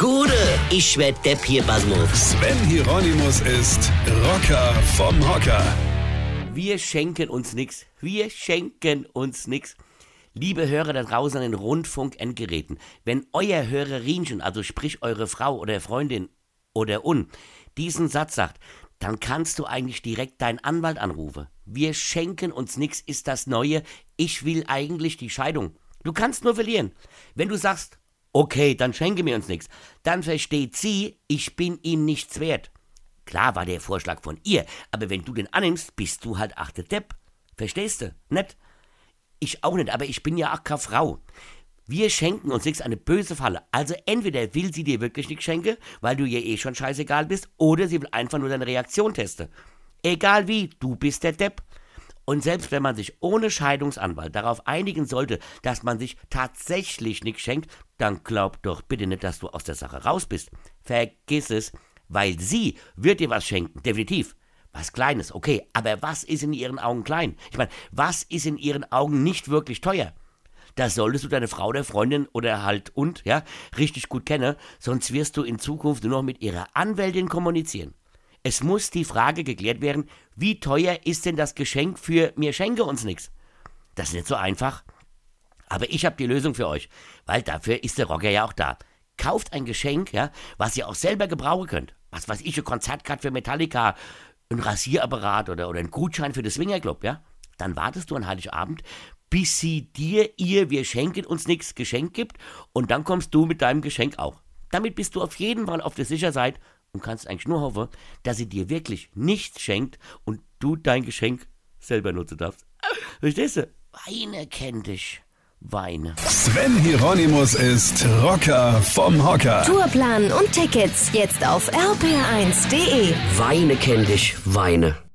Gude, ich werd Depp hier, Basmus. Sven Hieronymus ist Rocker vom Hocker. Wir schenken uns nix. Wir schenken uns nix. Liebe Hörer da draußen an den Rundfunk-Endgeräten, wenn euer Hörerinchen, also sprich eure Frau oder Freundin oder un, diesen Satz sagt, dann kannst du eigentlich direkt deinen Anwalt anrufen. Wir schenken uns nix ist das Neue. Ich will eigentlich die Scheidung. Du kannst nur verlieren. Wenn du sagst, okay, dann schenke mir uns nix, dann versteht sie, ich bin ihm nichts wert. Klar war der Vorschlag von ihr, aber wenn du den annimmst, bist du halt achte Depp. Verstehst du? Nett? Ich auch nicht, aber ich bin ja auch keine Frau. Wir schenken uns nichts, eine böse Falle. Also entweder will sie dir wirklich nichts schenken, weil du ihr eh schon scheißegal bist, oder sie will einfach nur deine Reaktion testen. Egal wie, du bist der Depp. Und selbst wenn man sich ohne Scheidungsanwalt darauf einigen sollte, dass man sich tatsächlich nichts schenkt, dann glaub doch bitte nicht, dass du aus der Sache raus bist. Vergiss es, weil sie wird dir was schenken, definitiv. Was Kleines, okay, aber was ist in ihren Augen klein? Ich meine, was ist in ihren Augen nicht wirklich teuer? Da solltest du deine Frau oder Freundin oder halt und, ja, richtig gut kennen, sonst wirst du in Zukunft nur noch mit ihrer Anwältin kommunizieren. Es muss die Frage geklärt werden, wie teuer ist denn das Geschenk für mir schenke uns nichts? Das ist nicht so einfach. Aber ich habe die Lösung für euch, weil dafür ist der Rocker ja auch da. Kauft ein Geschenk, ja, was ihr auch selber gebrauchen könnt. Was weiß ich, eine Konzertkarte für Metallica, ein Rasierapparat oder, oder ein Gutschein für das Swingerclub, ja? Dann wartest du an Heiligabend, bis sie dir ihr Wir schenken uns nichts Geschenk gibt und dann kommst du mit deinem Geschenk auch. Damit bist du auf jeden Fall auf der sicheren Seite und kannst eigentlich nur hoffen, dass sie dir wirklich nichts schenkt und du dein Geschenk selber nutzen darfst. Verstehst du? Weine kennt dich. Weine. Sven Hieronymus ist Rocker vom Hocker. Tourplan und Tickets jetzt auf rpr1.de. Weine kenn dich, Weine.